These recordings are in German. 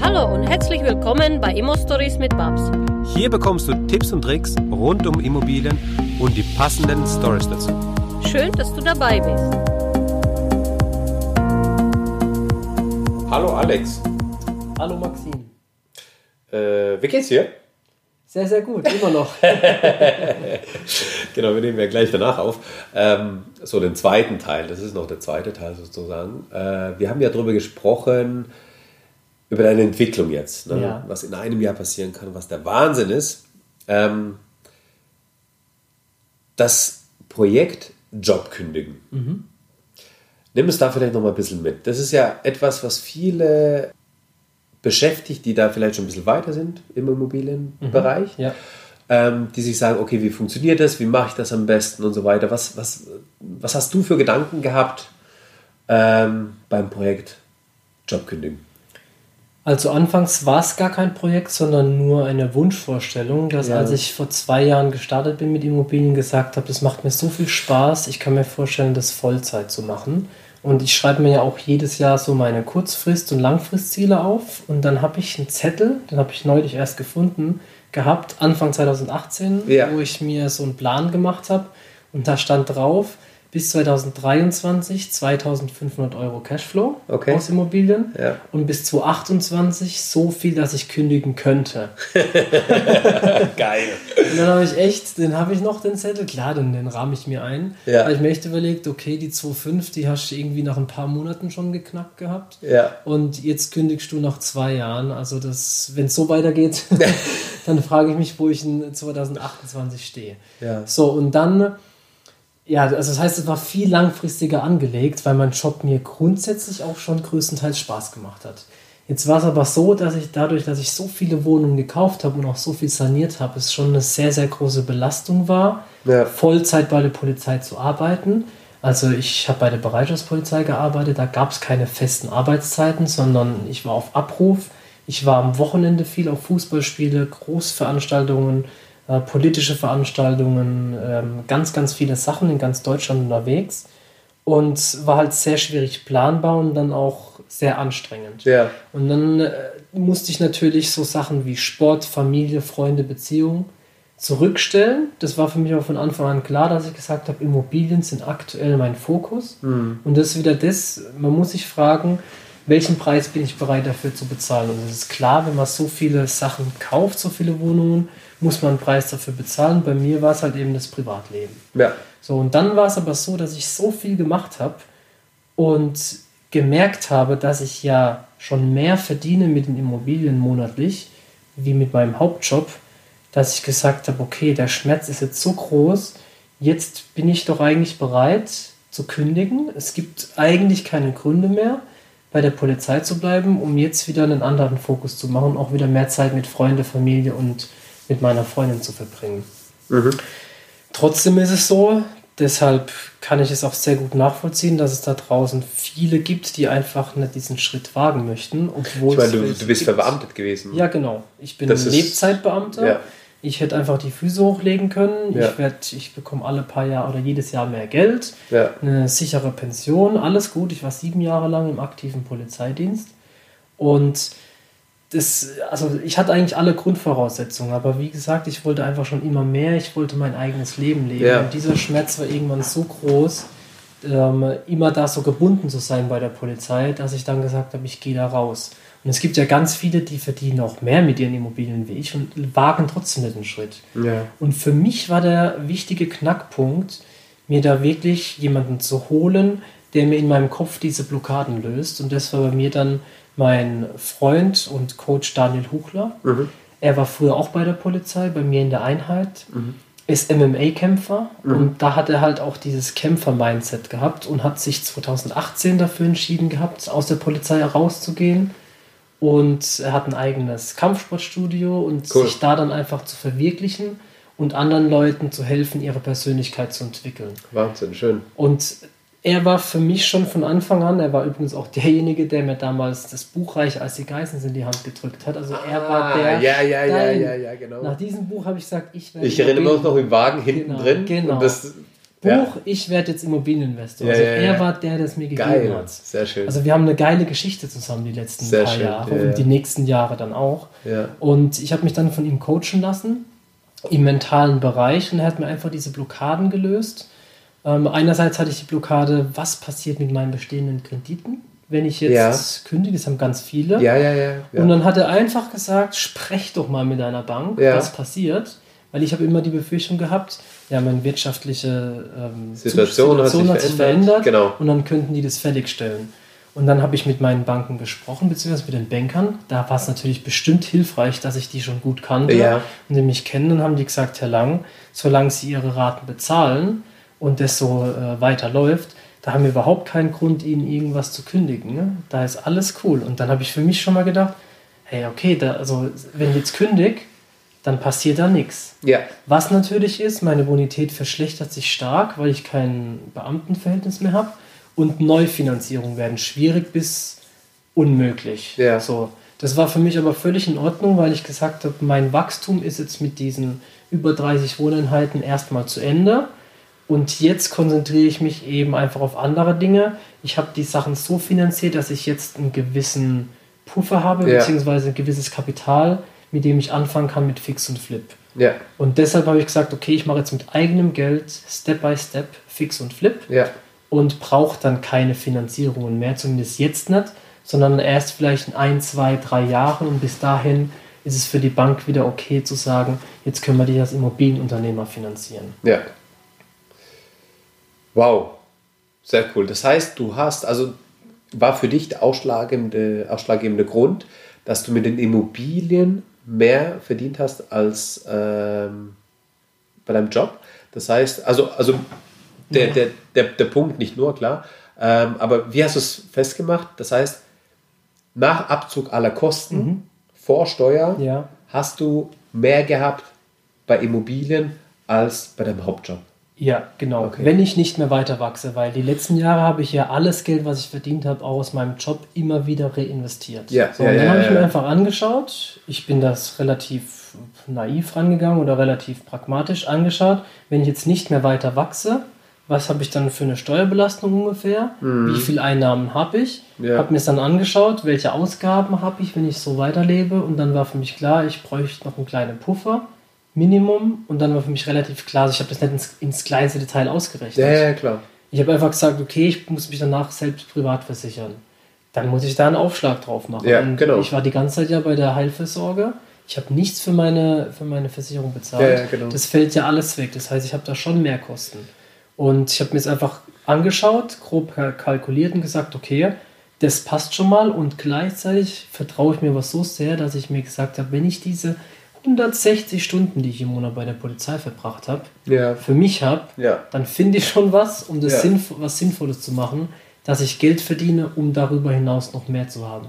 Hallo und herzlich willkommen bei Immo Stories mit Babs. Hier bekommst du Tipps und Tricks rund um Immobilien und die passenden Stories dazu. Schön, dass du dabei bist. Hallo Alex. Hallo Maxim. Äh, wie geht's dir? Sehr, sehr gut, immer noch. genau, wir nehmen ja gleich danach auf. Ähm, so den zweiten Teil, das ist noch der zweite Teil sozusagen. Äh, wir haben ja darüber gesprochen, über deine Entwicklung jetzt, ne? Ja. was in einem Jahr passieren kann, was der Wahnsinn ist. Ähm, das Projekt Job kündigen. Nimm es da vielleicht noch mal ein bisschen mit. Das ist ja etwas, was viele beschäftigt, die da vielleicht schon ein bisschen weiter sind im Immobilienbereich, Ja. ähm, die sich sagen, okay, wie funktioniert das, wie mache ich das am besten und so weiter. Was, was, was hast du für Gedanken gehabt ähm, beim Projekt Job kündigen? Also anfangs war es gar kein Projekt, sondern nur eine Wunschvorstellung, dass Ja. als ich vor zwei Jahren gestartet bin mit Immobilien, gesagt habe, das macht mir so viel Spaß, ich kann mir vorstellen, das Vollzeit zu machen. Und ich schreibe mir ja auch jedes Jahr so meine Kurzfrist- und Langfristziele auf. Und dann habe ich einen Zettel, den habe ich neulich erst gefunden, gehabt, Anfang 2018, Ja. wo ich mir so einen Plan gemacht habe. Und da stand drauf, bis 2023 2500 Euro Cashflow Okay. aus Immobilien Ja. und bis 2028 so viel, dass ich kündigen könnte. Geil. Und dann habe ich echt, den habe ich noch, den Zettel, klar, den, den rahme ich mir ein. Ja. Weil ich mir echt überlegt, okay, die 2,5, die hast du irgendwie nach ein paar Monaten schon geknackt gehabt. Ja. Und jetzt kündigst du nach zwei Jahren. Also das, wenn es so weitergeht, dann frage ich mich, wo ich in 2028 stehe. Ja. So, und dann, ja, also das heißt, es war viel langfristiger angelegt, weil mein Job mir grundsätzlich auch schon größtenteils Spaß gemacht hat. Jetzt war es aber so, dass ich dadurch, dass ich so viele Wohnungen gekauft habe und auch so viel saniert habe, es schon eine sehr, sehr große Belastung war, Ja. Vollzeit bei der Polizei zu arbeiten. Also ich habe bei der Bereitschaftspolizei gearbeitet, da gab es keine festen Arbeitszeiten, sondern ich war auf Abruf. Ich war am Wochenende viel auf Fußballspiele, Großveranstaltungen, äh, politische Veranstaltungen, ähm, ganz, ganz viele Sachen in ganz Deutschland unterwegs. Und war halt sehr schwierig planbar und dann auch sehr anstrengend. Ja. Und dann äh, musste ich natürlich so Sachen wie Sport, Familie, Freunde, Beziehung zurückstellen. Das war für mich auch von Anfang an klar, dass ich gesagt habe, Immobilien sind aktuell mein Fokus. Und das ist wieder das, man muss sich fragen, welchen Preis bin ich bereit dafür zu bezahlen? Und es ist klar, wenn man so viele Sachen kauft, so viele Wohnungen, muss man einen Preis dafür bezahlen. Bei mir war es halt eben das Privatleben. Ja. So, und dann war es aber so, dass ich so viel gemacht habe und gemerkt habe, dass ich ja schon mehr verdiene mit den Immobilien monatlich wie mit meinem Hauptjob, dass ich gesagt habe, okay, der Schmerz ist jetzt so groß, jetzt bin ich doch eigentlich bereit zu kündigen. Es gibt eigentlich keine Gründe mehr, bei der Polizei zu bleiben, um jetzt wieder einen anderen Fokus zu machen, auch wieder mehr Zeit mit Freunde, Familie und mit meiner Freundin zu verbringen. Trotzdem ist es so, deshalb kann ich es auch sehr gut nachvollziehen, dass es da draußen viele gibt, die einfach nicht diesen Schritt wagen möchten, obwohl Ich meine, du, du bist gibt. verbeamtet gewesen. Ja, genau. Ich bin Lebzeitbeamter. Ja. Ich hätte einfach die Füße hochlegen können. Ja. Ich, werd, ich bekomme alle paar Jahre oder jedes Jahr mehr Geld, Ja. eine sichere Pension, alles gut. Ich war sieben Jahre lang im aktiven Polizeidienst und das, also ich hatte eigentlich alle Grundvoraussetzungen, aber wie gesagt, ich wollte einfach schon immer mehr. Ich wollte mein eigenes Leben leben. Ja. Und dieser Schmerz war irgendwann so groß, ähm, immer da so gebunden zu sein bei der Polizei, dass ich dann gesagt habe, ich gehe da raus. Und es gibt ja ganz viele, die verdienen auch mehr mit ihren Immobilien wie ich und wagen trotzdem nicht den Schritt. Ja. Und für mich war der wichtige Knackpunkt, mir da wirklich jemanden zu holen, der mir in meinem Kopf diese Blockaden löst. Und das war bei mir dann mein Freund und Coach Daniel Huchler. Er war früher auch bei der Polizei, bei mir in der Einheit. Ist MMA-Kämpfer und da hat er halt auch dieses Kämpfer-Mindset gehabt und hat sich 2018 dafür entschieden gehabt, aus der Polizei rauszugehen. Und er hat ein eigenes Kampfsportstudio und Cool. sich da dann einfach zu verwirklichen und anderen Leuten zu helfen, ihre Persönlichkeit zu entwickeln. Wahnsinn, schön. Und er war für mich schon von Anfang an, er war übrigens auch derjenige, der mir damals das Buch Reich als die Geißen in die Hand gedrückt hat. Also er war der. Ah, ja, ja, ja, Stein. ja, ja, genau. Nach diesem Buch habe ich gesagt, ich werde. Ich erinnere mich noch im Wagen hinten Genau, drin. genau. Und das, Buch, Ja. ich werde jetzt Immobilieninvestor. Ja, also ja, er ja. war der, der es mir gegeben Geil. hat. Sehr schön. Also wir haben eine geile Geschichte zusammen die letzten Sehr paar schön, Jahre ja, ja. und die nächsten Jahre dann auch. ja. Und ich habe mich dann von ihm coachen lassen im mentalen Bereich und er hat mir einfach diese Blockaden gelöst. Ähm, einerseits hatte ich die Blockade, was passiert mit meinen bestehenden Krediten, wenn ich jetzt kündige, das haben ganz viele. ja, ja, ja. ja. Und dann hat er einfach gesagt, sprech doch mal mit deiner Bank, Ja. was passiert. Weil ich habe immer die Befürchtung gehabt, ja, meine wirtschaftliche ähm, Situation hat sich verändert. verändert. Genau. Und dann könnten die das fertigstellen. Und dann habe ich mit meinen Banken gesprochen, beziehungsweise mit den Bankern. Da war es natürlich bestimmt hilfreich, dass ich die schon gut kannte Ja. und die mich kennen. Dann haben die gesagt, Herr Lang, solange Sie Ihre Raten bezahlen und das so äh, weiterläuft, da haben wir überhaupt keinen Grund, Ihnen irgendwas zu kündigen. Ne? Da ist alles cool. Und dann habe ich für mich schon mal gedacht, hey, okay, da, also wenn ich jetzt kündige, dann passiert da nichts. ja. Was natürlich ist, meine Bonität verschlechtert sich stark, weil ich kein Beamtenverhältnis mehr habe. Und Neufinanzierungen werden schwierig bis unmöglich. Ja. So. Das war für mich aber völlig in Ordnung, weil ich gesagt habe, mein Wachstum ist jetzt mit diesen über 30 Wohneinheiten erstmal zu Ende. Und jetzt konzentriere ich mich eben einfach auf andere Dinge. Ich habe die Sachen so finanziert, dass ich jetzt einen gewissen Puffer habe, Ja. beziehungsweise ein gewisses Kapital, mit dem ich anfangen kann mit Fix und Flip. Ja. Und deshalb habe ich gesagt, okay, ich mache jetzt mit eigenem Geld Step by Step Fix und Flip Ja. und brauche dann keine Finanzierungen mehr, zumindest jetzt nicht, sondern erst vielleicht in ein, zwei, drei Jahren und bis dahin ist es für die Bank wieder okay zu sagen, jetzt können wir dich als Immobilienunternehmer finanzieren. Ja. Wow. Sehr cool. Das heißt, du hast, also war für dich der ausschlaggebende, ausschlaggebende Grund, dass du mit den Immobilien mehr verdient hast als ähm, bei deinem Job. Das heißt, also, also der, Ja. der, der, der Punkt nicht nur, klar. Ähm, aber wie hast du es festgemacht? Das heißt, nach Abzug aller Kosten vor Steuer Ja. hast du mehr gehabt bei Immobilien als bei deinem Hauptjob. Ja, genau. Okay. Wenn ich nicht mehr weiter wachse, weil die letzten Jahre habe ich ja alles Geld, was ich verdient habe, auch aus meinem Job immer wieder reinvestiert. Ja, so, ja, und dann ja, habe ich mir einfach angeschaut. Ich bin das relativ naiv rangegangen oder relativ pragmatisch angeschaut. Wenn ich jetzt nicht mehr weiter wachse, was habe ich dann für eine Steuerbelastung ungefähr? Wie viel Einnahmen habe ich? Mhm. Ja. Habe mir es dann angeschaut, welche Ausgaben habe ich, wenn ich so weiterlebe. Und dann war für mich klar, ich bräuchte noch einen kleinen Puffer. Minimum und dann war für mich relativ klar, also ich habe das nicht ins, ins kleinste Detail ausgerechnet. Ja, ja, klar. Ich habe einfach gesagt, okay, ich muss mich danach selbst privat versichern. Dann muss ich da einen Aufschlag drauf machen. Ja, und genau. Ich war die ganze Zeit ja bei der Heilfürsorge. Ich habe nichts für meine, für meine Versicherung bezahlt. Ja, ja, genau. Das fällt ja alles weg. Das heißt, ich habe da schon mehr Kosten. Und ich habe mir es einfach angeschaut, grob kal- kalkuliert und gesagt, okay, das passt schon mal. Und gleichzeitig vertraue ich mir was so sehr, dass ich mir gesagt habe, wenn ich diese 160 Stunden, die ich im Monat bei der Polizei verbracht habe, Ja. für mich habe, Ja. dann finde ich schon was, um das Ja. Sinnv was Sinnvolles zu machen, dass ich Geld verdiene, um darüber hinaus noch mehr zu haben.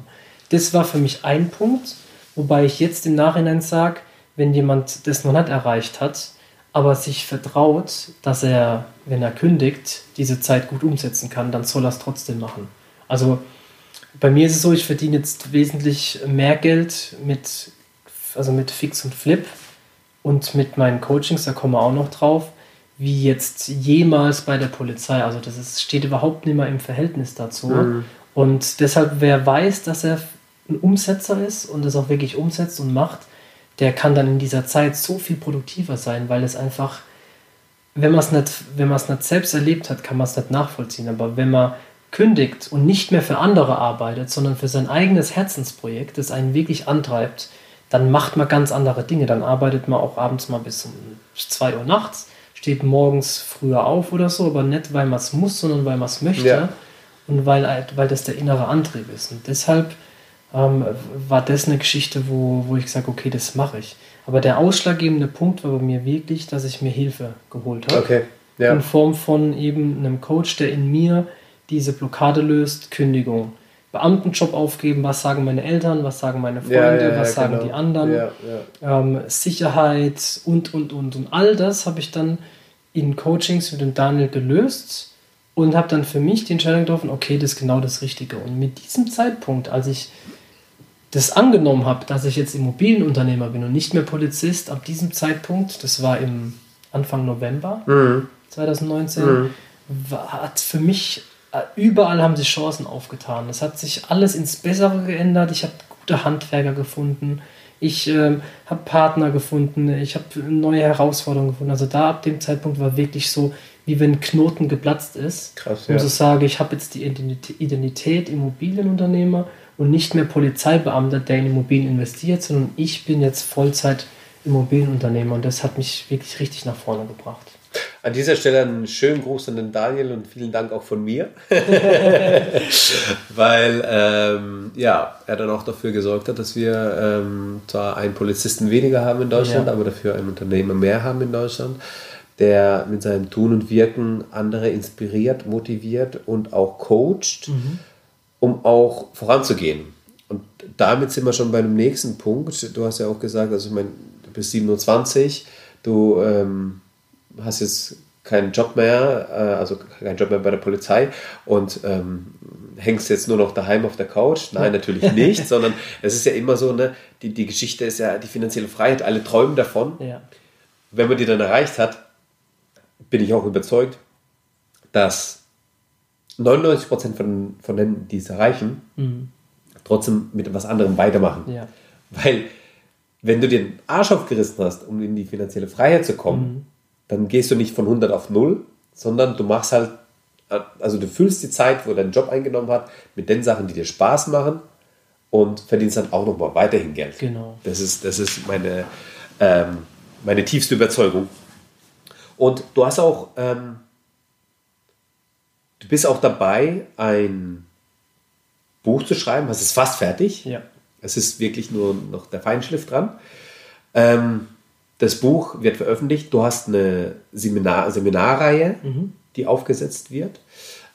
Das war für mich ein Punkt, wobei ich jetzt im Nachhinein sage, wenn jemand das noch nicht erreicht hat, aber sich vertraut, dass er, wenn er kündigt, diese Zeit gut umsetzen kann, dann soll er es trotzdem machen. Also bei mir ist es so, ich verdiene jetzt wesentlich mehr Geld mit, also mit Fix und Flip und mit meinen Coachings, da kommen wir auch noch drauf, wie jetzt jemals bei der Polizei. Also das ist, steht überhaupt nicht mehr im Verhältnis dazu. Und deshalb, wer weiß, dass er ein Umsetzer ist und das auch wirklich umsetzt und macht, der kann dann in dieser Zeit so viel produktiver sein, weil es einfach, wenn man es nicht, wenn man es nicht selbst erlebt hat, kann man es nicht nachvollziehen. Aber wenn man kündigt und nicht mehr für andere arbeitet, sondern für sein eigenes Herzensprojekt, das einen wirklich antreibt, dann macht man ganz andere Dinge. Dann arbeitet man auch abends mal bis um 2 Uhr nachts, steht morgens früher auf oder so, aber nicht, weil man es muss, sondern weil man es möchte Ja. und weil, weil das der innere Antrieb ist. Und deshalb ähm, war das eine Geschichte, wo, wo ich sage, okay, das mache ich. Aber der ausschlaggebende Punkt war bei mir wirklich, dass ich mir Hilfe geholt habe Okay. Ja. in Form von eben einem Coach, der in mir diese Blockade löst, Kündigung. Beamtenjob aufgeben, was sagen meine Eltern, was sagen meine Freunde, Ja, ja, ja, was sagen genau. die anderen, ähm, Sicherheit und, und, und. Und all das habe ich dann in Coachings mit dem Daniel gelöst und habe dann für mich die Entscheidung getroffen, okay, das ist genau das Richtige. Und mit diesem Zeitpunkt, als ich das angenommen habe, dass ich jetzt Immobilienunternehmer bin und nicht mehr Polizist, ab diesem Zeitpunkt, das war im Anfang November, Mhm. 2019, mhm. war, hat für mich, überall haben sich Chancen aufgetan. Es hat sich alles ins Bessere geändert. Ich habe gute Handwerker gefunden. Ich äh, habe Partner gefunden. Ich habe neue Herausforderungen gefunden. Also da ab dem Zeitpunkt war wirklich so, wie wenn Knoten geplatzt ist. Krass, ja. Und so sage, ich habe jetzt die Identität Immobilienunternehmer und nicht mehr Polizeibeamter, der in Immobilien investiert, sondern ich bin jetzt Vollzeit Immobilienunternehmer und das hat mich wirklich richtig nach vorne gebracht. An dieser Stelle einen schönen Gruß an den Daniel und vielen Dank auch von mir, weil ähm, ja, er dann auch dafür gesorgt hat, dass wir ähm, zwar einen Polizisten weniger haben in Deutschland, ja. aber dafür einen Unternehmer mehr haben in Deutschland, der mit seinem Tun und Wirken andere inspiriert, motiviert und auch coacht, mhm. um auch voranzugehen. Und damit sind wir schon bei dem nächsten Punkt. Du hast ja auch gesagt, also ich meine, du bist 27, du ähm, hast jetzt keinen Job mehr, äh, also keinen Job mehr bei der Polizei und ähm, hängst jetzt nur noch daheim auf der Couch. Nein, natürlich nicht, sondern es ist ja immer so, ne, die, die Geschichte ist ja die finanzielle Freiheit, alle träumen davon. Ja. Wenn man die dann erreicht hat, bin ich auch überzeugt, dass 99% von, von denen, die es erreichen, mhm. trotzdem mit etwas anderem weitermachen. Ja. Weil, wenn du den Arsch aufgerissen hast, um in die finanzielle Freiheit zu kommen, mhm dann gehst du nicht von 100 auf 0, sondern du machst halt, also du füllst die Zeit, wo dein Job eingenommen hat, mit den Sachen, die dir Spaß machen und verdienst dann auch nochmal weiterhin Geld. Genau. Das ist, das ist meine, ähm, meine tiefste Überzeugung. Und du hast auch, ähm, du bist auch dabei, ein Buch zu schreiben, hast es fast fertig. Ja. Es ist wirklich nur noch der Feinschliff dran. Ähm, das Buch wird veröffentlicht. Du hast eine Seminar Seminarreihe, mhm. die aufgesetzt wird.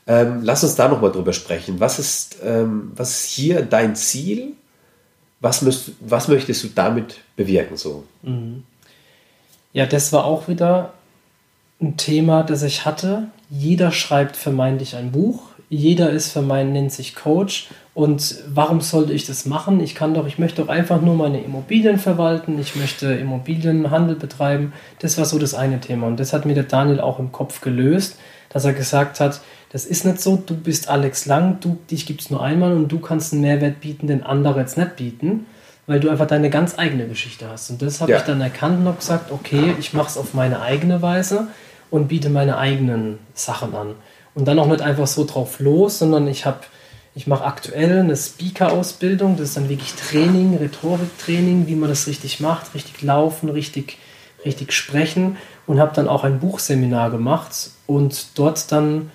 Ähm, lass uns da nochmal drüber sprechen. Was ist, ähm, was ist hier dein Ziel? Was, müsst, was möchtest du damit bewirken? So? Mhm. Ja, das war auch wieder ein Thema, das ich hatte. Jeder schreibt vermeintlich ein Buch. Jeder ist vermeintlich, nennt sich Coach und warum sollte ich das machen? Ich kann doch, ich möchte doch einfach nur meine Immobilien verwalten, ich möchte Immobilienhandel betreiben. Das war so das eine Thema. Und das hat mir der Daniel auch im Kopf gelöst, dass er gesagt hat, das ist nicht so, du bist Alex Lang, du, dich gibt es nur einmal und du kannst einen Mehrwert bieten, den andere jetzt nicht bieten, weil du einfach deine ganz eigene Geschichte hast. Und das habe ja. ich dann erkannt und habe gesagt, okay, ich mache es auf meine eigene Weise und biete meine eigenen Sachen an. Und dann auch nicht einfach so drauf los, sondern ich habe ich mache aktuell eine Speaker-Ausbildung. Das ist dann wirklich Training, Rhetoriktraining, wie man das richtig macht, richtig laufen, richtig, richtig sprechen. Und habe dann auch ein Buchseminar gemacht und dort dann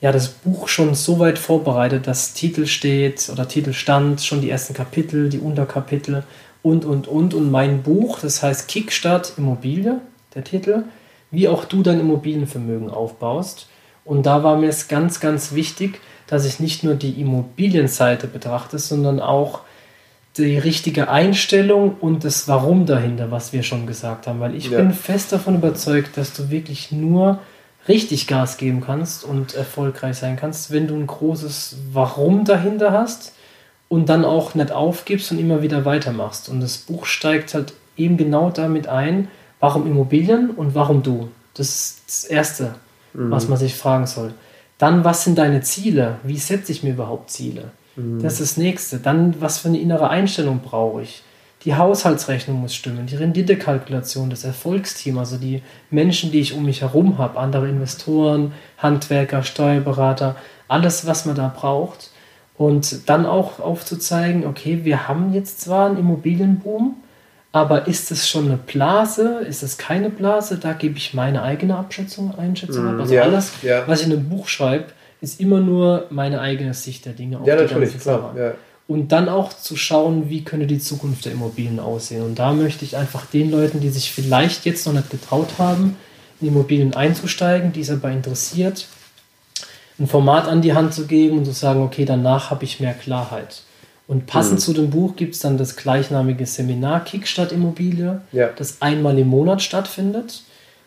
ja das Buch schon so weit vorbereitet, dass Titel steht oder Titel stand, schon die ersten Kapitel, die Unterkapitel und und und. Und mein Buch, das heißt Kickstart Immobilie, der Titel, wie auch du dein Immobilienvermögen aufbaust. Und da war mir es ganz, ganz wichtig, dass ich nicht nur die Immobilienseite betrachte, sondern auch die richtige Einstellung und das Warum dahinter, was wir schon gesagt haben. Weil ich ja. bin fest davon überzeugt, dass du wirklich nur richtig Gas geben kannst und erfolgreich sein kannst, wenn du ein großes Warum dahinter hast und dann auch nicht aufgibst und immer wieder weitermachst. Und das Buch steigt halt eben genau damit ein, warum Immobilien und warum du. Das ist das Erste, mhm. was man sich fragen soll. Dann, was sind deine Ziele? Wie setze ich mir überhaupt Ziele? Mhm. Das ist das nächste. Dann, was für eine innere Einstellung brauche ich? Die Haushaltsrechnung muss stimmen, die Renditekalkulation, das Erfolgsteam, also die Menschen, die ich um mich herum habe, andere Investoren, Handwerker, Steuerberater, alles, was man da braucht. Und dann auch aufzuzeigen, okay, wir haben jetzt zwar einen Immobilienboom, aber ist es schon eine Blase? Ist es keine Blase? Da gebe ich meine eigene Abschätzung, Einschätzung mm, ab. Also ja, alles, ja. was ich in einem Buch schreibe, ist immer nur meine eigene Sicht der Dinge. ja, natürlich, klar. Ja. Und dann auch zu schauen, wie könnte die Zukunft der Immobilien aussehen. Und da möchte ich einfach den Leuten, die sich vielleicht jetzt noch nicht getraut haben, in Immobilien einzusteigen, die es aber interessiert, ein Format an die Hand zu geben und zu sagen, okay, danach habe ich mehr Klarheit. Und passend mhm. zu dem Buch gibt es dann das gleichnamige Seminar Kickstart Immobilie, ja. das einmal im Monat stattfindet.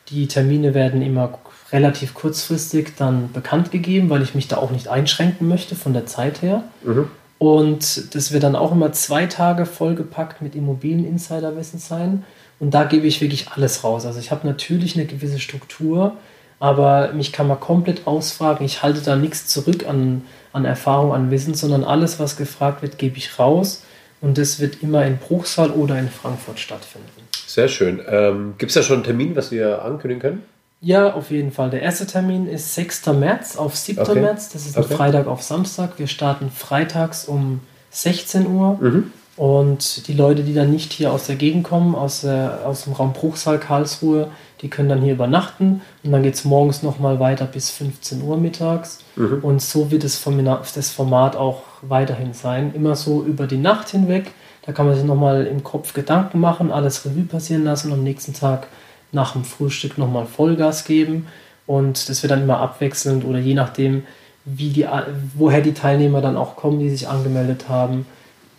Die Termine werden immer relativ kurzfristig dann bekannt gegeben, weil ich mich da auch nicht einschränken möchte von der Zeit her. Mhm. Und das wird dann auch immer zwei Tage vollgepackt mit Immobilien-Insiderwissen sein. Und da gebe ich wirklich alles raus. Also ich habe natürlich eine gewisse Struktur, aber mich kann man komplett ausfragen. Ich halte da nichts zurück an, an Erfahrung, an Wissen, sondern alles, was gefragt wird, gebe ich raus. Und das wird immer in Bruchsal oder in Frankfurt stattfinden. Sehr schön. Ähm, Gibt es da schon einen Termin, was wir ankündigen können? Ja, auf jeden Fall. Der erste Termin ist 6. März auf 7. Okay. März. Das ist ein Okay. Freitag auf Samstag. Wir starten freitags um 16 Uhr. Mhm. Und die Leute, die dann nicht hier aus der Gegend kommen, aus, der, aus dem Raum Bruchsal, Karlsruhe, die können dann hier übernachten. Und dann geht es morgens nochmal weiter bis 15 Uhr mittags. Mhm. Und so wird das Format, das Format auch weiterhin sein. Immer so über die Nacht hinweg. Da kann man sich nochmal im Kopf Gedanken machen, alles Revue passieren lassen und am nächsten Tag nach dem Frühstück nochmal Vollgas geben. Und das wird dann immer abwechselnd oder je nachdem, wie die, woher die Teilnehmer dann auch kommen, die sich angemeldet haben,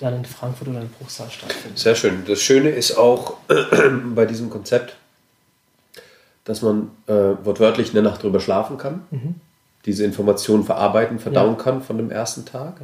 dann in Frankfurt oder in Bruchsal stattfinden. Sehr schön. Das Schöne ist auch bei diesem Konzept, dass man äh, wortwörtlich eine Nacht drüber schlafen kann, diese Informationen verarbeiten, verdauen Mhm. Ja. kann von dem ersten Tag,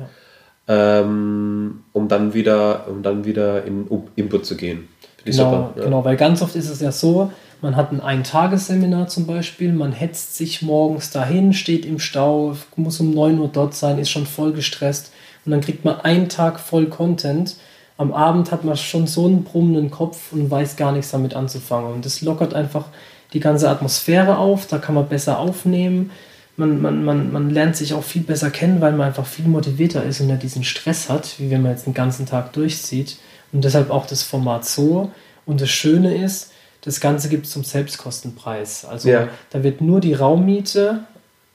Ja. ähm, um dann wieder, um dann wieder in U- Input zu gehen. Finde Genau, super. Ja. genau, weil ganz oft ist es ja so, man hat ein Eintagesseminar zum Beispiel, man hetzt sich morgens dahin, steht im Stau, muss um 9 Uhr dort sein, ist schon voll gestresst und dann kriegt man einen Tag voll Content. Am Abend hat man schon so einen brummenden Kopf und weiß gar nichts damit anzufangen. Und das lockert einfach die ganze Atmosphäre auf, da kann man besser aufnehmen. Man, man, man, man lernt sich auch viel besser kennen, weil man einfach viel motivierter ist und nicht diesen Stress hat, wie wenn man jetzt den ganzen Tag durchzieht. Und deshalb auch das Format so. Und das Schöne ist, das Ganze gibt es zum Selbstkostenpreis. Also Ja. da wird nur die Raummiete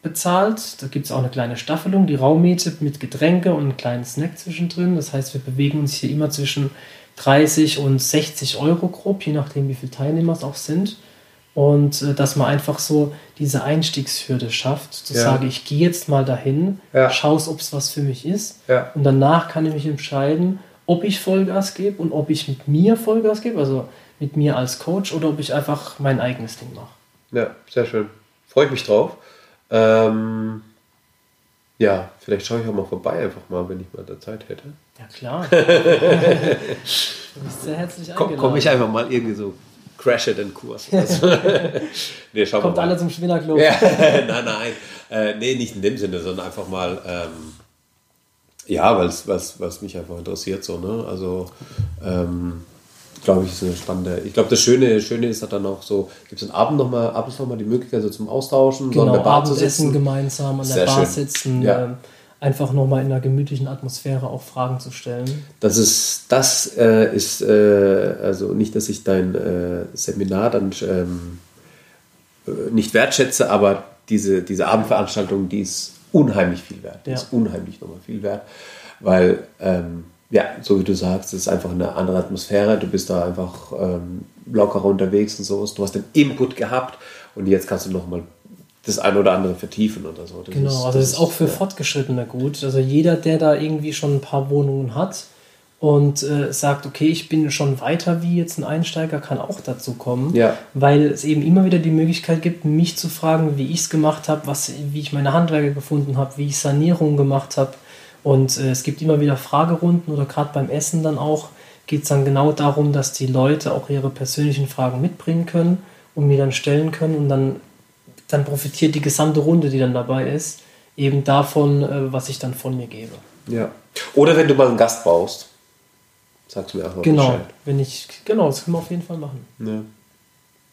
bezahlt. Da gibt es auch eine kleine Staffelung, die Raummiete mit Getränke und einen kleinen Snack zwischendrin. Das heißt, wir bewegen uns hier immer zwischen 30 und 60 Euro grob, je nachdem, wie viele Teilnehmer es auch sind. Und äh, dass man einfach so diese Einstiegshürde schafft, zu Ja. sagen, ich gehe jetzt mal dahin, Ja. schaue, ob es was für mich ist. Ja. Und danach kann ich mich entscheiden, ob ich Vollgas gebe und ob ich mit mir Vollgas gebe, also mit mir als Coach, oder ob ich einfach mein eigenes Ding mache. Ja, sehr schön. Freue ich mich drauf. Ähm, ja, vielleicht schaue ich auch mal vorbei, einfach mal, wenn ich mal da Zeit hätte. Ja, klar. du bist sehr herzlich eingeladen. komm ich einfach mal irgendwie so crashe den Kurs. Also, nee, schauen Kommt wir mal. alle zum Spinnerclub. Ja, nein, nein. Äh, nee, nicht in dem Sinne, sondern einfach mal, ähm, ja, weil es mich einfach interessiert so, ne? Also, ähm, glaube ich, ist eine spannende. Ich glaube, das Schöne, Schöne ist halt dann auch so, gibt es Abend noch mal, abends nochmal die Möglichkeit, so zum Austauschen, so an Genau, der Bar zu sitzen. gemeinsam an der Sehr Bar schön. sitzen, Ja. ähm, einfach nochmal in einer gemütlichen Atmosphäre auch Fragen zu stellen. Das ist, das äh, ist, äh, also nicht, dass ich dein äh, Seminar dann ähm, äh, nicht wertschätze, aber diese, diese Abendveranstaltung, die ist unheimlich viel wert. Die Ja. ist unheimlich nochmal viel wert, weil, ähm, ja, so wie du sagst, es ist einfach eine andere Atmosphäre. Du bist da einfach ähm, lockerer unterwegs und sowas. Du hast den Input gehabt und jetzt kannst du nochmal das eine oder andere vertiefen oder so. Das Genau, also das ist auch für ja. Fortgeschrittene gut. Also jeder, der da irgendwie schon ein paar Wohnungen hat und äh, sagt, okay, ich bin schon weiter wie jetzt ein Einsteiger, kann auch dazu kommen. Ja. Weil es eben immer wieder die Möglichkeit gibt, mich zu fragen, wie ich es gemacht habe, was, wie ich meine Handwerke gefunden habe, wie ich Sanierungen gemacht habe. Und äh, es gibt immer wieder Fragerunden oder gerade beim Essen dann auch geht es dann genau darum, dass die Leute auch ihre persönlichen Fragen mitbringen können und mir dann stellen können und dann dann profitiert die gesamte Runde, die dann dabei ist, eben davon, äh, was ich dann von mir gebe. Ja. Oder wenn du mal einen Gast brauchst, sagst du mir auch mal Genau, Bescheid. wenn ich, genau, das können wir auf jeden Fall machen. Ja.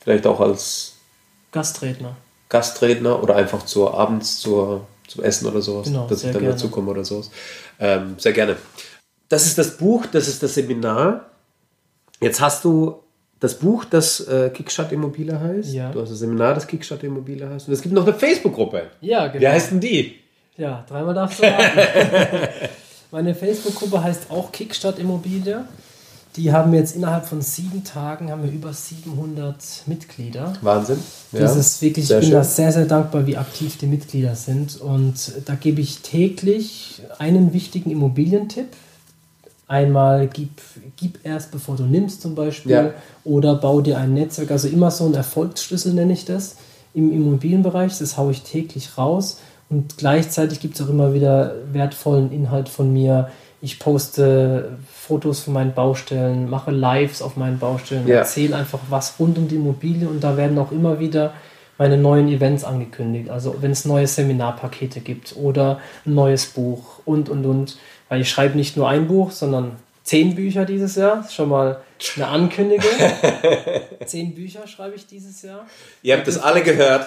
Vielleicht auch als Gastredner. Gastredner oder einfach zur abends zur, zum Essen oder sowas, Genau, dass ich dann gerne. dazukomme oder sowas. Ähm, sehr gerne. Das ist das Buch, das ist das Seminar. Jetzt hast du das Buch, das äh, Kickstart Immobilie heißt. Ja. Du hast das Seminar, das Kickstart Immobilie heißt. Und es gibt noch eine Facebook-Gruppe. Ja, genau. Wie heißt denn die? Ja, dreimal darfst du raten. Meine Facebook-Gruppe heißt auch Kickstart Immobilie. Die haben jetzt innerhalb von sieben Tagen haben wir über 700 Mitglieder. Wahnsinn. Das Ja. ist wirklich, ich bin schön. da sehr, sehr dankbar, wie aktiv die Mitglieder sind. Und da gebe ich täglich einen wichtigen Immobilientipp. Einmal gib, gib erst, bevor du nimmst zum Beispiel. Ja. Oder bau dir ein Netzwerk. Also immer so ein Erfolgsschlüssel nenne ich das im Immobilienbereich. Das haue ich täglich raus. Und gleichzeitig gibt es auch immer wieder wertvollen Inhalt von mir. Ich poste Fotos von meinen Baustellen, mache Lives auf meinen Baustellen, Ja. erzähle einfach was rund um die Immobilie und da werden auch immer wieder meine neuen Events angekündigt. Also wenn es neue Seminarpakete gibt oder ein neues Buch und und und. Weil ich schreibe nicht nur ein Buch, sondern zehn Bücher dieses Jahr. Schon mal eine Ankündigung. zehn Bücher schreibe ich dieses Jahr. Ihr habt das alle gehört.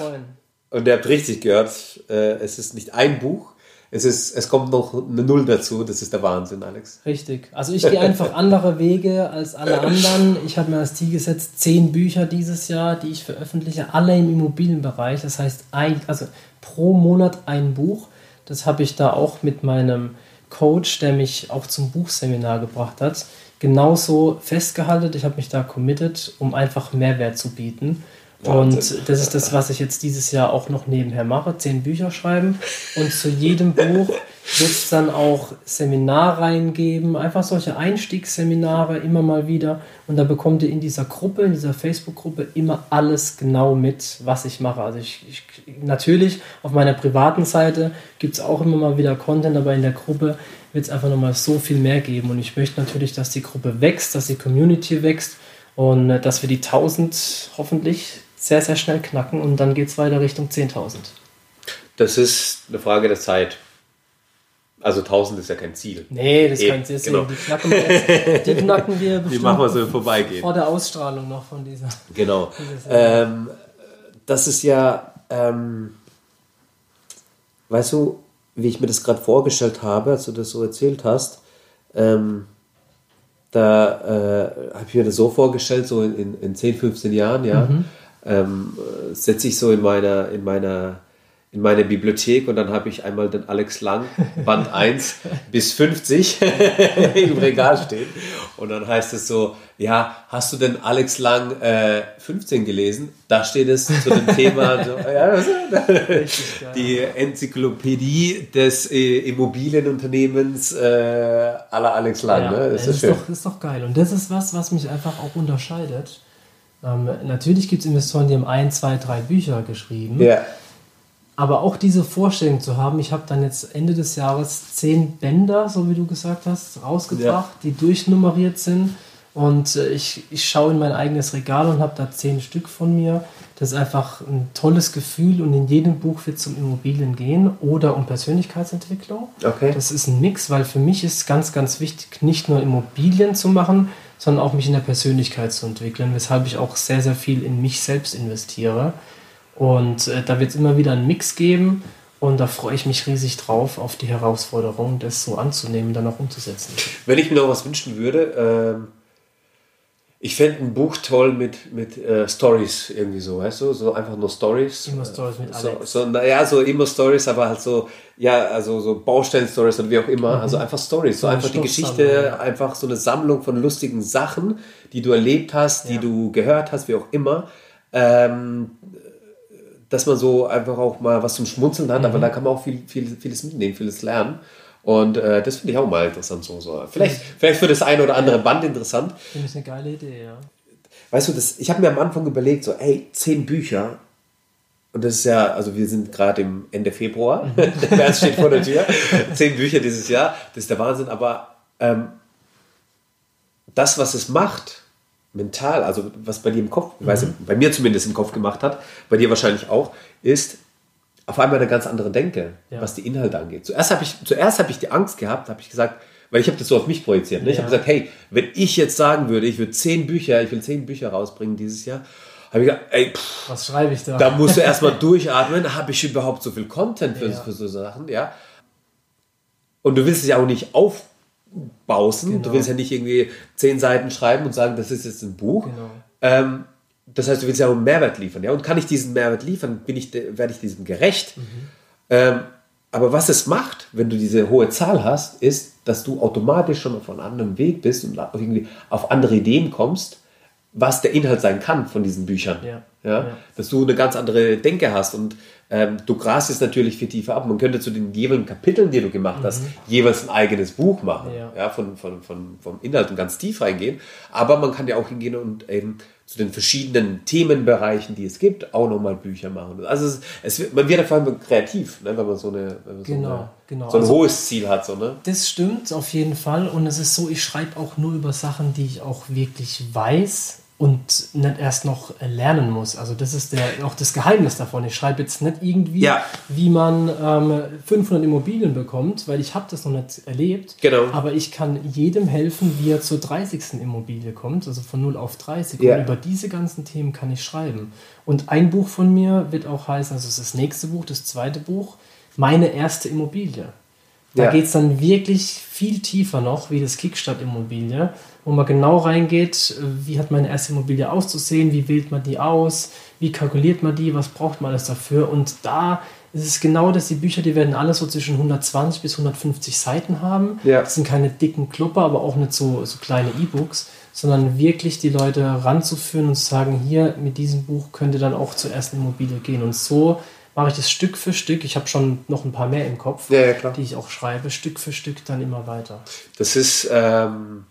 Und ihr habt richtig gehört. Äh, es ist nicht ein Buch, es, ist, es kommt noch eine Null dazu. Das ist der Wahnsinn, Alex. Richtig. Also ich gehe einfach andere Wege als alle anderen. Ich habe mir als Ziel gesetzt, zehn Bücher dieses Jahr, die ich veröffentliche, alle im Immobilienbereich. Das heißt, ein, also pro Monat ein Buch. Das habe ich da auch mit meinem Coach, der mich auch zum Buchseminar gebracht hat, genauso festgehalten. Ich habe mich da committed, um einfach Mehrwert zu bieten. Und das ist das, was ich jetzt dieses Jahr auch noch nebenher mache, zehn Bücher schreiben. Und zu jedem Buch wird es dann auch Seminarreihen geben, einfach solche Einstiegsseminare immer mal wieder. Und da bekommt ihr in dieser Gruppe, in dieser Facebook-Gruppe immer alles genau mit, was ich mache. Also ich, ich natürlich auf meiner privaten Seite gibt es auch immer mal wieder Content, aber in der Gruppe wird es einfach nochmal so viel mehr geben. Und ich möchte natürlich, dass die Gruppe wächst, dass die Community wächst und äh, dass wir die 1000 hoffentlich sehr, sehr schnell knacken und dann geht es weiter Richtung 10.000. Das ist eine Frage der Zeit. Also 1000 ist ja kein Ziel. Nee, das ist kein Ziel. Genau. Die, knacken wir jetzt, die knacken wir bestimmt die machen wir so vorbeigehen. vor der Ausstrahlung noch von dieser. Genau. ähm, das ist ja, ähm, weißt du, wie ich mir das gerade vorgestellt habe, als du das so erzählt hast, ähm, da äh, habe ich mir das so vorgestellt, so in, in 10, 15 Jahren, ja. Mhm ähm, setze ich so in meiner, in meiner in meine Bibliothek und dann habe ich einmal den Alex Lang, Band 1 bis 50 im Regal stehen. Und dann heißt es so, ja, hast du denn Alex Lang äh, 15 gelesen? Da steht es zu dem Thema, so, ja, die Enzyklopädie des äh, Immobilienunternehmens äh, aller Alex Lang. Ja, ne? das, ist, ist doch, ist doch geil. Und das ist was, was mich einfach auch unterscheidet ähm, natürlich gibt es Investoren, die haben ein, zwei, drei Bücher geschrieben. Ja. Aber auch diese Vorstellung zu haben, ich habe dann jetzt Ende des Jahres zehn Bänder, so wie du gesagt hast, rausgebracht, ja. die durchnummeriert sind. Und äh, ich, ich schaue in mein eigenes Regal und habe da zehn Stück von mir. Das ist einfach ein tolles Gefühl und in jedem Buch wird es um Immobilien gehen oder um Persönlichkeitsentwicklung. Okay. Das ist ein Mix, weil für mich ist ganz, ganz wichtig, nicht nur Immobilien zu machen, sondern auch mich in der Persönlichkeit zu entwickeln, weshalb ich auch sehr, sehr viel in mich selbst investiere. Und äh, da wird es immer wieder einen Mix geben und da freue ich mich riesig drauf, auf die Herausforderung, das so anzunehmen dann auch umzusetzen. Wenn ich mir noch was wünschen würde, ähm ich fände ein Buch toll mit, mit äh, Stories irgendwie so, weißt du? So einfach nur Stories. Immer Stories mit Alex. So, so, naja, so immer Stories, aber halt so, ja, also so Baustellen-Stories und wie auch immer. Mhm. Also einfach Stories. So, so einfach die Geschichte, ja. einfach so eine Sammlung von lustigen Sachen, die du erlebt hast, die ja. du gehört hast, wie auch immer. Ähm, dass man so einfach auch mal was zum Schmunzeln hat, mhm. aber da kann man auch viel, viel, vieles mitnehmen, vieles lernen. Und äh, das finde ich auch mal interessant. So, so. Vielleicht, vielleicht für das eine oder andere Band interessant. Finde ich eine geile Idee, ja. Weißt du, das, ich habe mir am Anfang überlegt, so, ey, zehn Bücher. Und das ist ja, also wir sind gerade im Ende Februar. Mhm. der März steht vor der Tür. zehn Bücher dieses Jahr. Das ist der Wahnsinn. Aber ähm, das, was es macht, mental, also was bei dir im Kopf, mhm. weiß bei mir zumindest im Kopf gemacht hat, bei dir wahrscheinlich auch, ist, auf einmal eine ganz andere Denke, ja. was die Inhalte angeht. Zuerst habe ich, zuerst hab ich die Angst gehabt, habe ich gesagt, weil ich habe das so auf mich projiziert. Ne? Ich habe gesagt, hey, wenn ich jetzt sagen würde, ich würde zehn Bücher, ich will zehn Bücher rausbringen dieses Jahr, habe ich gesagt, ey, pff, was schreibe ich da? Da musst du erstmal durchatmen, habe ich überhaupt so viel Content für, für so Sachen, ja. Und du willst es ja auch nicht aufbausen, genau. du willst ja nicht irgendwie zehn Seiten schreiben und sagen, das ist jetzt ein Buch. Genau. Ähm, das heißt, du willst ja auch einen Mehrwert liefern. Ja? Und kann ich diesen Mehrwert liefern, bin ich, werde ich diesem gerecht. Mhm. Ähm, aber was es macht, wenn du diese hohe Zahl hast, ist, dass du automatisch schon auf einem anderen Weg bist und irgendwie auf andere Ideen kommst, was der Inhalt sein kann von diesen Büchern. Ja. Ja? ja. Dass du eine ganz andere Denke hast und ähm, du grast es natürlich viel tiefer ab. Man könnte zu den jeweiligen Kapiteln, die du gemacht mhm. hast, jeweils ein eigenes Buch machen, ja. ja von, von, von, vom Inhalt und ganz tief reingehen. Aber man kann ja auch hingehen und eben zu den verschiedenen Themenbereichen, die es gibt, auch nochmal Bücher machen. Also es, es, man wird auf einmal kreativ, ne, wenn man so, eine, man genau, so, eine, genau. so ein also, hohes Ziel hat. So, ne? Das stimmt auf jeden Fall. Und es ist so, ich schreibe auch nur über Sachen, die ich auch wirklich weiß und nicht erst noch lernen muss. Also das ist der, auch das Geheimnis davon. Ich schreibe jetzt nicht irgendwie, Ja. wie man ähm, 500 Immobilien bekommt, weil ich habe das noch nicht erlebt. Genau. Aber ich kann jedem helfen, wie er zur 30. Immobilie kommt, also von 0 auf 30. Ja. Und über diese ganzen Themen kann ich schreiben. Und ein Buch von mir wird auch heißen, also es ist das nächste Buch, das zweite Buch, meine erste Immobilie. Da Ja. geht es dann wirklich viel tiefer noch, wie das Kickstart-Immobilie, wo man genau reingeht, wie hat meine erste Immobilie auszusehen, wie wählt man die aus, wie kalkuliert man die, was braucht man alles dafür. Und da ist es genau das, die Bücher, die werden alle so zwischen 120 bis 150 Seiten haben. Ja. Das sind keine dicken Klopper, aber auch nicht so, so kleine E-Books, sondern wirklich die Leute ranzuführen und zu sagen, hier mit diesem Buch könnt ihr dann auch zur ersten Immobilie gehen. Und so mache ich das Stück für Stück. Ich habe schon noch ein paar mehr im Kopf, Ja, ja, die ich auch schreibe, Stück für Stück dann immer weiter. Das ist, ähm,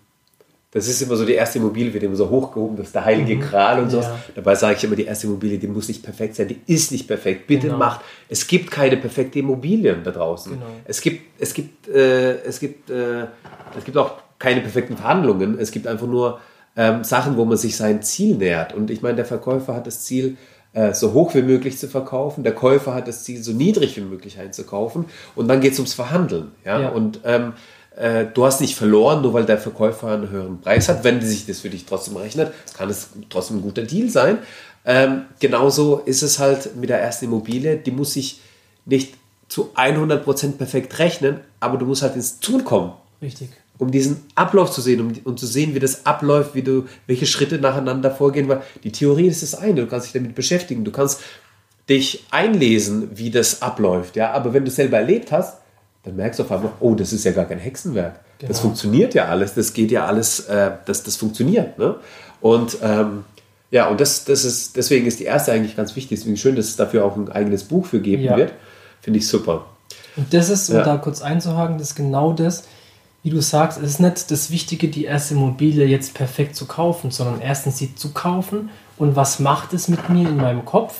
das ist immer so, die erste Immobilie wird immer so hochgehoben, das ist der heilige Gral und sowas. Ja. Dabei sage ich immer, die erste Immobilie, die muss nicht perfekt sein, die ist nicht perfekt. Bitte Genau. macht, es gibt keine perfekte Immobilien da draußen. Genau. Es gibt, es gibt, äh, es gibt, äh, es gibt auch keine perfekten Verhandlungen. Es gibt einfach nur ähm, Sachen, wo man sich sein Ziel nähert. Und ich meine, der Verkäufer hat das Ziel, äh, so hoch wie möglich zu verkaufen. Der Käufer hat das Ziel, so niedrig wie möglich einzukaufen. Und dann geht es ums Verhandeln. Ja? Ja. Und ähm, äh, du hast nicht verloren, nur weil der Verkäufer einen höheren Preis hat. Wenn sich das für dich trotzdem rechnet, kann es trotzdem ein guter Deal sein. Ähm, genauso ist es halt mit der ersten Immobilie. Die muss sich nicht zu 100% perfekt rechnen, aber du musst halt ins Tun kommen Richtig. um diesen Ablauf zu sehen, um, um zu sehen, wie das abläuft, wie du, welche Schritte nacheinander vorgehen, weil die Theorie ist das eine, du kannst dich damit beschäftigen, du kannst dich einlesen, wie das abläuft, ja, aber wenn du es selber erlebt hast, dann merkst du auf einmal, oh, das ist ja gar kein Hexenwerk. Das Genau. funktioniert ja alles, das geht ja alles, äh, das, das funktioniert, ne? Und ähm, ja, und das, das ist, deswegen ist die erste eigentlich ganz wichtig, deswegen schön, dass es dafür auch ein eigenes Buch für geben Ja. wird, finde ich super. Und das ist, um Ja. da kurz einzuhaken, das ist genau das, wie du sagst, es ist nicht das Wichtige, die erste Immobilie jetzt perfekt zu kaufen, sondern erstens sie zu kaufen und was macht es mit mir in meinem Kopf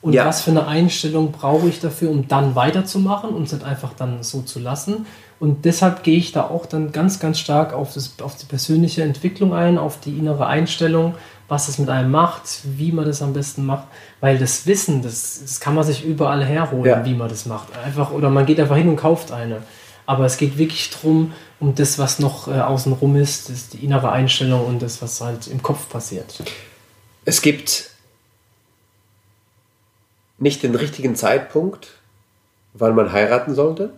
und Ja. was für eine Einstellung brauche ich dafür, um dann weiterzumachen und es nicht einfach dann so zu lassen. Und deshalb gehe ich da auch dann ganz, ganz stark auf, das, auf die persönliche Entwicklung ein, auf die innere Einstellung, was es mit einem macht, wie man das am besten macht. Weil das Wissen, das, das kann man sich überall herholen, Ja. wie man das macht. Einfach, oder man geht einfach hin und kauft eine. Aber es geht wirklich drum, um das, was noch äh, außenrum ist, das ist die innere Einstellung und das, was halt im Kopf passiert. Es gibt nicht den richtigen Zeitpunkt, wann man heiraten sollte.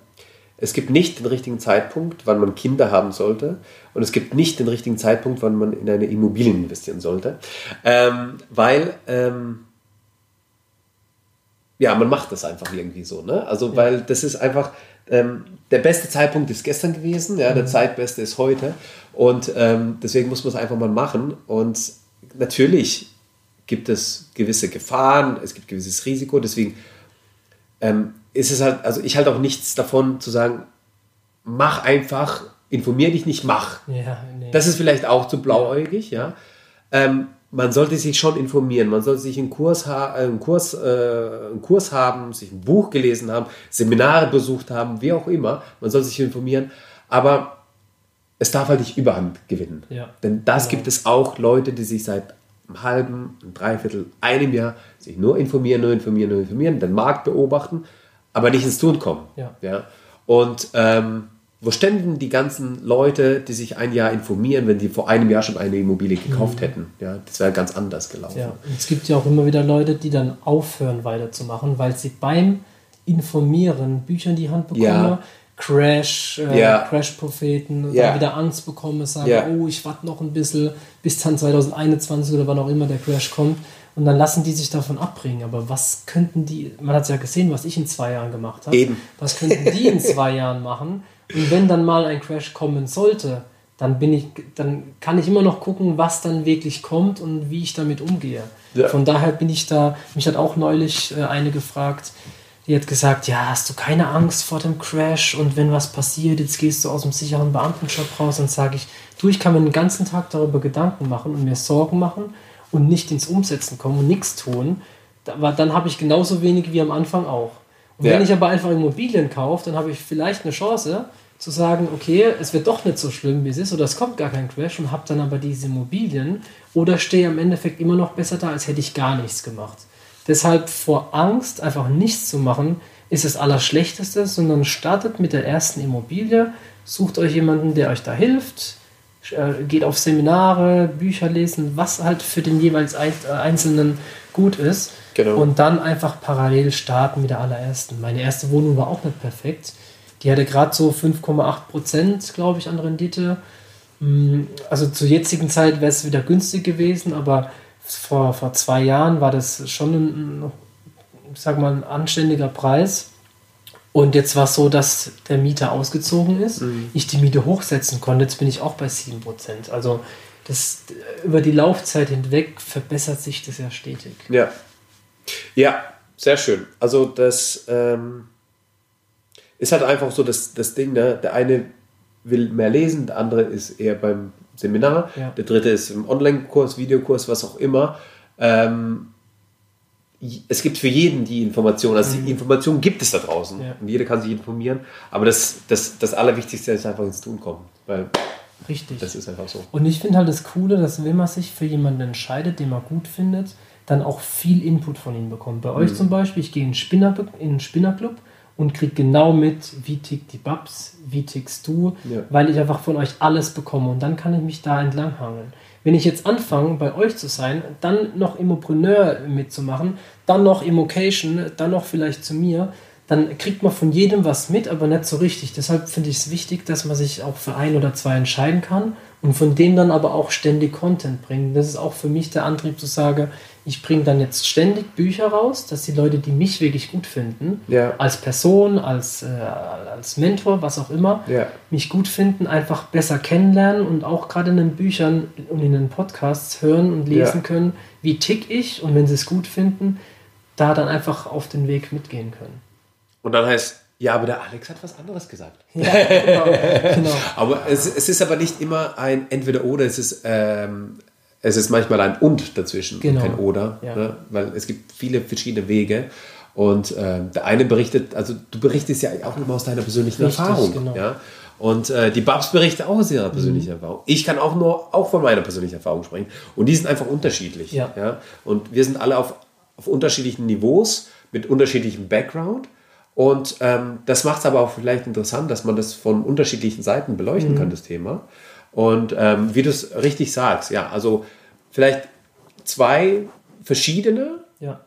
Es gibt nicht den richtigen Zeitpunkt, wann man Kinder haben sollte. Und es gibt nicht den richtigen Zeitpunkt, wann man in eine Immobilie investieren sollte. Ähm, weil, ähm, ja, man macht das einfach irgendwie so. Ne? Also, weil das ist einfach, ähm, der beste Zeitpunkt ist gestern gewesen, ja, der Zeitbeste ist heute. Und ähm, deswegen muss man es einfach mal machen. Und natürlich gibt es gewisse Gefahren, es gibt gewisses Risiko. Deswegen ähm, ist es halt, also ich halte auch nichts davon zu sagen, mach einfach, informier dich nicht, mach. Ja, nee. Das ist vielleicht auch zu blauäugig, ja. Ähm, man sollte sich schon informieren, man sollte sich einen Kurs, äh, einen, Kurs, äh, einen Kurs haben, sich ein Buch gelesen haben, Seminare besucht haben, wie auch immer. Man soll sich informieren, aber es darf halt nicht Überhand gewinnen. Ja. Denn das Genau. gibt es auch Leute, die sich seit einem halben, einem Dreiviertel, einem Jahr sich nur informieren, nur informieren, nur informieren, den Markt beobachten, aber nicht ins Tun kommen. Ja. Ja? Und ähm, wo ständen die ganzen Leute, die sich ein Jahr informieren, wenn die vor einem Jahr schon eine Immobilie gekauft hätten? Ja, das wäre ganz anders gelaufen. Mhm. Ja, und es gibt ja auch immer wieder Leute, die dann aufhören weiterzumachen, weil sie beim Informieren Bücher in die Hand bekommen, Ja. Crash, äh, Ja. Crash-Propheten, Ja. wieder Angst bekommen, sagen, Ja. oh, ich warte noch ein bisschen, bis dann 2021 oder wann auch immer der Crash kommt. Und dann lassen die sich davon abbringen. Aber was könnten die, man hat es ja gesehen, was ich in zwei Jahren gemacht habe. Eben. Was könnten die in zwei Jahren machen? Und wenn dann mal ein Crash kommen sollte, dann bin ich, dann kann ich immer noch gucken, was dann wirklich kommt und wie ich damit umgehe. Ja. Von daher bin ich da, mich hat auch neulich äh, eine gefragt, die hat gesagt, ja, hast du keine Angst vor dem Crash und wenn was passiert, jetzt gehst du aus dem sicheren Beamtenjob raus, dann sage ich, du, ich kann mir den ganzen Tag darüber Gedanken machen und mir Sorgen machen und nicht ins Umsetzen kommen und nichts tun, aber dann habe ich genauso wenig wie am Anfang auch. Und Ja. wenn ich aber einfach Immobilien kaufe, dann habe ich vielleicht eine Chance, zu sagen, okay, es wird doch nicht so schlimm, wie es ist, oder es kommt gar kein Crash und habe dann aber diese Immobilien oder stehe am Endeffekt immer noch besser da, als hätte ich gar nichts gemacht. Deshalb vor Angst, einfach nichts zu machen, ist das Allerschlechteste, sondern startet mit der ersten Immobilie, sucht euch jemanden, der euch da hilft, äh, geht auf Seminare, Bücher lesen, was halt für den jeweils äh, Einzelnen gut ist. Genau. Und dann einfach parallel starten mit der allerersten. Meine erste Wohnung war auch nicht perfekt. Die hatte gerade so 5,8 Prozent, glaube ich, an Rendite. Mm, also zur jetzigen Zeit wäre es wieder günstig gewesen, aber vor, vor zwei Jahren war das schon ein, ich sag mal, ein anständiger Preis. Und jetzt war es so, dass der Mieter ausgezogen ist, mhm. ich die Miete hochsetzen konnte. Jetzt bin ich auch bei 7%. Also das, über die Laufzeit hinweg verbessert sich das ja stetig. Ja. Ja, sehr schön. Also das ähm, ist halt einfach so das, das Ding, ne? der eine will mehr lesen, der andere ist eher beim Seminar, ja. der dritte ist im Online-Kurs, Videokurs, was auch immer. Ähm, es gibt für jeden die Information, also die mhm. Information gibt es da draußen ja. und jeder kann sich informieren, aber das, das, das Allerwichtigste ist einfach ins Tun kommen, weil Richtig. das ist einfach so. Und ich finde halt das Coole, dass wenn man sich für jemanden entscheidet, den man gut findet, dann auch viel Input von ihm bekommt. Bei mhm. euch zum Beispiel, ich gehe in Spinner, in einen Spinnerclub und kriege genau mit, wie tickt die Babs, wie tickst du, ja. weil ich einfach von euch alles bekomme und dann kann ich mich da entlanghangeln. Wenn ich jetzt anfange, bei euch zu sein, dann noch Immopreneur mitzumachen, dann noch Immocation, dann noch vielleicht zu mir, dann kriegt man von jedem was mit, aber nicht so richtig. Deshalb finde ich es wichtig, dass man sich auch für ein oder zwei entscheiden kann und von denen dann aber auch ständig Content bringen. Das ist auch für mich der Antrieb zu sagen, ich bringe dann jetzt ständig Bücher raus, dass die Leute, die mich wirklich gut finden, ja. als Person, als, äh, als Mentor, was auch immer, ja. mich gut finden, einfach besser kennenlernen und auch gerade in den Büchern und in den Podcasts hören und lesen ja. können, wie tick ich und wenn sie es gut finden, da dann einfach auf den Weg mitgehen können. Und dann heißt, ja, aber der Alex hat was anderes gesagt. Ja, genau. genau. aber es, es, ist aber nicht immer ein Entweder-Oder, es ist, ähm, es ist manchmal ein Und dazwischen, genau. kein Oder, ja. ne? weil es gibt viele verschiedene Wege. Und ähm, der eine berichtet, also du berichtest ja auch immer aus deiner persönlichen Richtig, Erfahrung. Genau. Ja? Und äh, die Babs berichten auch aus ihrer persönlichen mhm. Erfahrung. Ich kann auch nur auch von meiner persönlichen Erfahrung sprechen. Und die sind einfach unterschiedlich. Ja. ja? Und wir sind alle auf, auf unterschiedlichen Niveaus mit unterschiedlichem Background. Und ähm, das macht es aber auch vielleicht interessant, dass man das von unterschiedlichen Seiten beleuchten mhm. kann, das Thema. Und ähm, wie du es richtig sagst, ja, also vielleicht zwei verschiedene, ja.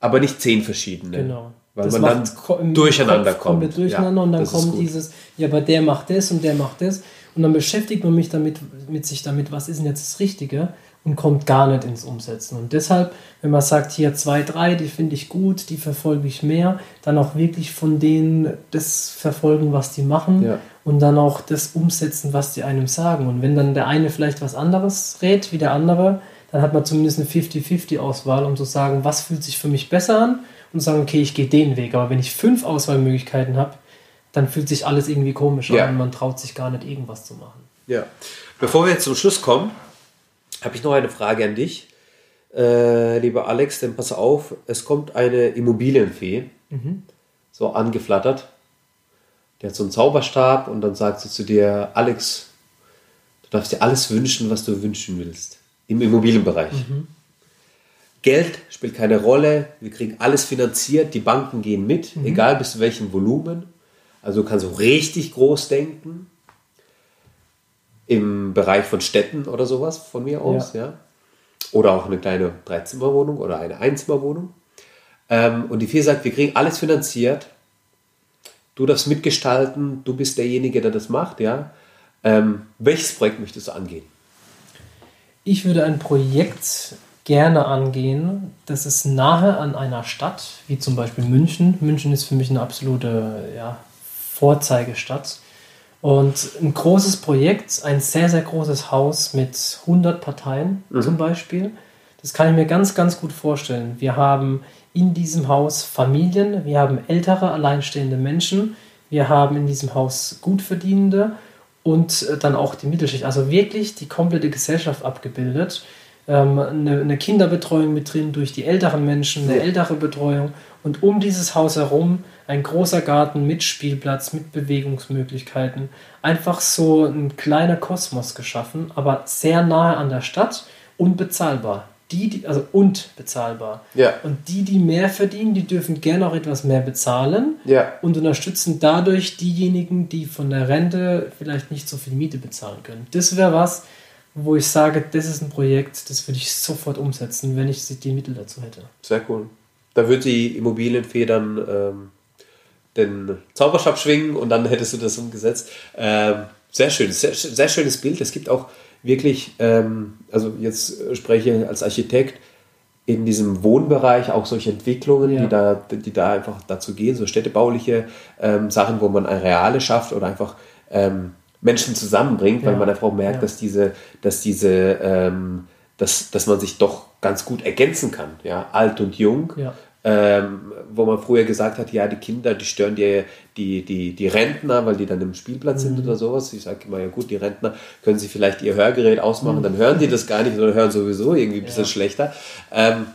aber nicht zehn verschiedene. Genau. Weil das man dann durcheinander kommt. kommt durcheinander ja, und dann kommt dieses, ja, aber der macht das und der macht das. Und dann beschäftigt man mich damit, mit sich damit, was ist denn jetzt das Richtige? und kommt gar nicht ins Umsetzen. Und deshalb, wenn man sagt, hier zwei, drei, die finde ich gut, die verfolge ich mehr, dann auch wirklich von denen das verfolgen, was die machen ja. Und dann auch das umsetzen, was die einem sagen. Und wenn dann der eine vielleicht was anderes rät wie der andere, dann hat man zumindest eine 50-50-Auswahl, um zu sagen, was fühlt sich für mich besser an und sagen, okay, ich gehe den Weg. Aber wenn ich fünf Auswahlmöglichkeiten habe, dann fühlt sich alles irgendwie komisch ja. an und man traut sich gar nicht, irgendwas zu machen. Ja. Bevor wir jetzt zum Schluss kommen, habe ich noch eine Frage an dich, äh, lieber Alex, denn pass auf, es kommt eine Immobilienfee, mhm. so angeflattert. Der hat so einen Zauberstab und dann sagt sie zu dir, Alex, du darfst dir alles wünschen, was du wünschen willst. Im Immobilienbereich. Mhm. Geld spielt keine Rolle, wir kriegen alles finanziert, die Banken gehen mit, mhm. egal bis zu welchem Volumen. Also du kannst so richtig groß denken im Bereich von Städten oder sowas von mir aus, ja. ja? Oder auch eine kleine Dreizimmerwohnung oder eine Einzimmerwohnung. Ähm, und die Vier sagt, wir kriegen alles finanziert. Du darfst mitgestalten, du bist derjenige, der das macht, ja. Ähm, welches Projekt möchtest du angehen? Ich würde ein Projekt gerne angehen, das ist nahe an einer Stadt, wie zum Beispiel München. München ist für mich eine absolute ja, Vorzeigestadt. Und ein großes Projekt, ein sehr, sehr großes Haus mit 100 Parteien mhm. zum Beispiel. Das kann ich mir ganz, ganz gut vorstellen. Wir haben in diesem Haus Familien, wir haben ältere, alleinstehende Menschen, wir haben in diesem Haus Gutverdienende und äh, dann auch die Mittelschicht. Also wirklich die komplette Gesellschaft abgebildet. Ähm, eine, eine, Kinderbetreuung mit drin durch die älteren Menschen, eine ältere Betreuung und um dieses Haus herum ein großer Garten mit Spielplatz, mit Bewegungsmöglichkeiten. Einfach so ein kleiner Kosmos geschaffen, aber sehr nahe an der Stadt und bezahlbar. Die, die, also und bezahlbar. Ja. Und die, die mehr verdienen, die dürfen gerne auch etwas mehr bezahlen Ja. und unterstützen dadurch diejenigen, die von der Rente vielleicht nicht so viel Miete bezahlen können. Das wäre was, wo ich sage, das ist ein Projekt, das würde ich sofort umsetzen, wenn ich die Mittel dazu hätte. Sehr cool. Da wird die Immobilienfee dann ähm, den Zauberstab schwingen und dann hättest du das umgesetzt. Ähm, sehr schön, sehr, sehr schönes Bild. Es gibt auch wirklich, ähm, also jetzt spreche ich als Architekt, in diesem Wohnbereich auch solche Entwicklungen, Ja. die, da, die da einfach dazu gehen, so städtebauliche ähm, Sachen, wo man Areale schafft oder einfach ähm, Menschen zusammenbringt, weil Ja. man einfach auch merkt, Ja. dass diese, dass diese, ähm, dass, dass man sich doch ganz gut ergänzen kann, ja, alt und jung. Ja. Ähm, wo man früher gesagt hat, ja, die Kinder, die stören die, die, die, die Rentner, weil die dann im Spielplatz sind oder sowas. Ich sage immer, ja gut, die Rentner können sie vielleicht ihr Hörgerät ausmachen, dann hören die das gar nicht, sondern hören sowieso irgendwie ein bisschen schlechter. Ähm,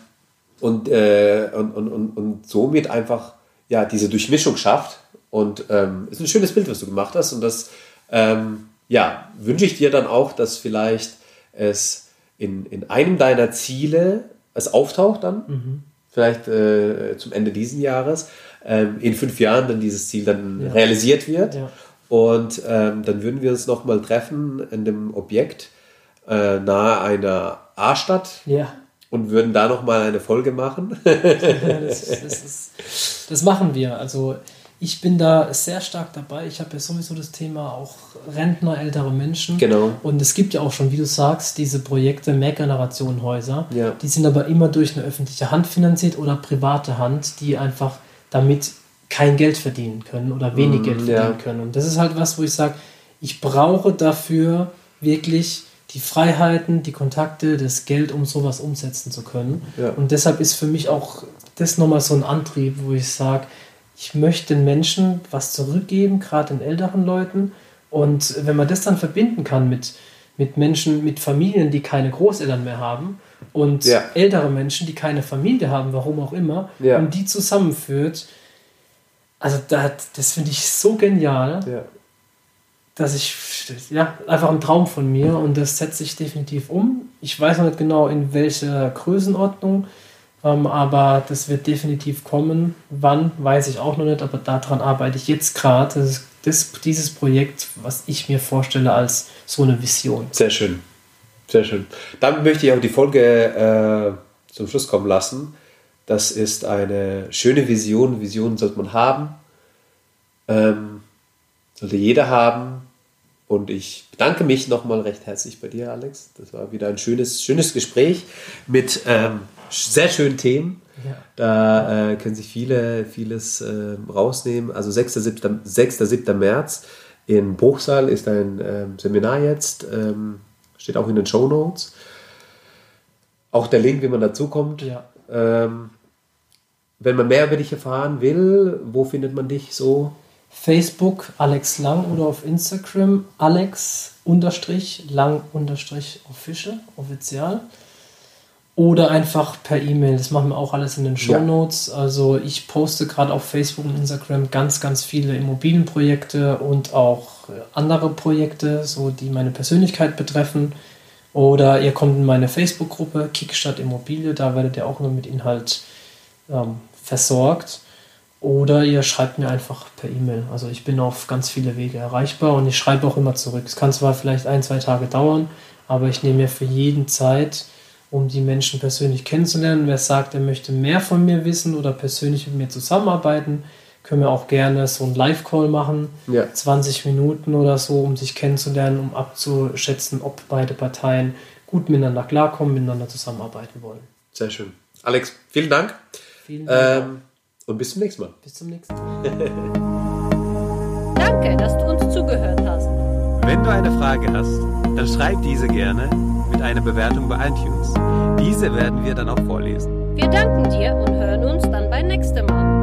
und, äh, und, und, und, und somit einfach ja, diese Durchmischung schafft. Und ähm, ist ein schönes Bild, was du gemacht hast. Und das ähm, ja, wünsche ich dir dann auch, dass vielleicht es in, in einem deiner Ziele es auftaucht dann, vielleicht äh, zum Ende dieses Jahres, ähm, in fünf Jahren dann dieses Ziel dann Ja. realisiert wird. Ja. Und ähm, dann würden wir uns nochmal treffen in dem Objekt äh, nahe einer A-Stadt Ja, und würden da nochmal eine Folge machen. das, das, ist, das machen wir. Also ich bin da sehr stark dabei. Ich habe ja sowieso das Thema auch Rentner, ältere Menschen. Genau. Und es gibt ja auch schon, wie du sagst, diese Projekte Mehrgenerationenhäuser. Ja. Die sind aber immer durch eine öffentliche Hand finanziert oder private Hand, die einfach damit kein Geld verdienen können oder wenig Mm, Geld ja. verdienen können. Und das ist halt was, wo ich sage, ich brauche dafür wirklich die Freiheiten, die Kontakte, das Geld, um sowas umsetzen zu können. Ja. Und deshalb ist für mich auch das nochmal so ein Antrieb, wo ich sage, ich möchte den Menschen was zurückgeben, gerade den älteren Leuten. Und wenn man das dann verbinden kann mit, mit Menschen, mit Familien, die keine Großeltern mehr haben und Ja. ältere Menschen, die keine Familie haben, warum auch immer, Ja. und die zusammenführt, also da, das finde ich so genial, Ja. dass ich, ja, einfach ein Traum von mir und das setze ich definitiv um. Ich weiß noch nicht genau in welcher Größenordnung, ähm, aber das wird definitiv kommen. Wann, weiß ich auch noch nicht, aber daran arbeite ich jetzt gerade. Das ist das, dieses Projekt, was ich mir vorstelle als so eine Vision. Sehr schön. Sehr schön. Damit möchte ich auch die Folge äh, zum Schluss kommen lassen. Das ist eine schöne Vision. Visionen sollte man haben. Ähm, sollte jeder haben. Und ich bedanke mich nochmal recht herzlich bei dir, Alex. Das war wieder ein schönes, schönes Gespräch mit ähm, sehr schönen Themen. Ja. Da äh, können sich viele vieles ähm, rausnehmen. Also 6. 7. 6. 7. März in Bruchsal ist ein ähm, Seminar jetzt. Ähm, steht auch in den Show Notes. Auch der Link, wie man dazukommt. Ja. Ähm, wenn man mehr über dich erfahren will, wo findet man dich so? Facebook Alex Lang oder auf Instagram Alex Lang official, offizial. Oder einfach per E-Mail. Das machen wir auch alles in den Show Ja. Notes. Also ich poste gerade auf Facebook und Instagram ganz, ganz viele Immobilienprojekte und auch äh, andere Projekte, so die meine Persönlichkeit betreffen. Oder ihr kommt in meine Facebook-Gruppe Kickstadt Immobilie, da werdet ihr auch nur mit Inhalt ähm, versorgt. Oder ihr schreibt mir einfach per E-Mail. Also ich bin auf ganz viele Wege erreichbar und ich schreibe auch immer zurück. Es kann zwar vielleicht ein, zwei Tage dauern, aber ich nehme mir für jeden Zeit, um die Menschen persönlich kennenzulernen. Wer sagt, er möchte mehr von mir wissen oder persönlich mit mir zusammenarbeiten, können wir auch gerne so einen Live-Call machen. Ja. 20 Minuten oder so, um sich kennenzulernen, um abzuschätzen, ob beide Parteien gut miteinander klarkommen, miteinander zusammenarbeiten wollen. Sehr schön. Alex, vielen Dank. Vielen Dank. Ähm, und bis zum nächsten Mal. Bis zum nächsten Mal. Danke, dass du uns zugehört hast. Wenn du eine Frage hast, dann schreib diese gerne mit einer Bewertung bei iTunes. Diese werden wir dann auch vorlesen. Wir danken dir und hören uns dann beim nächsten Mal.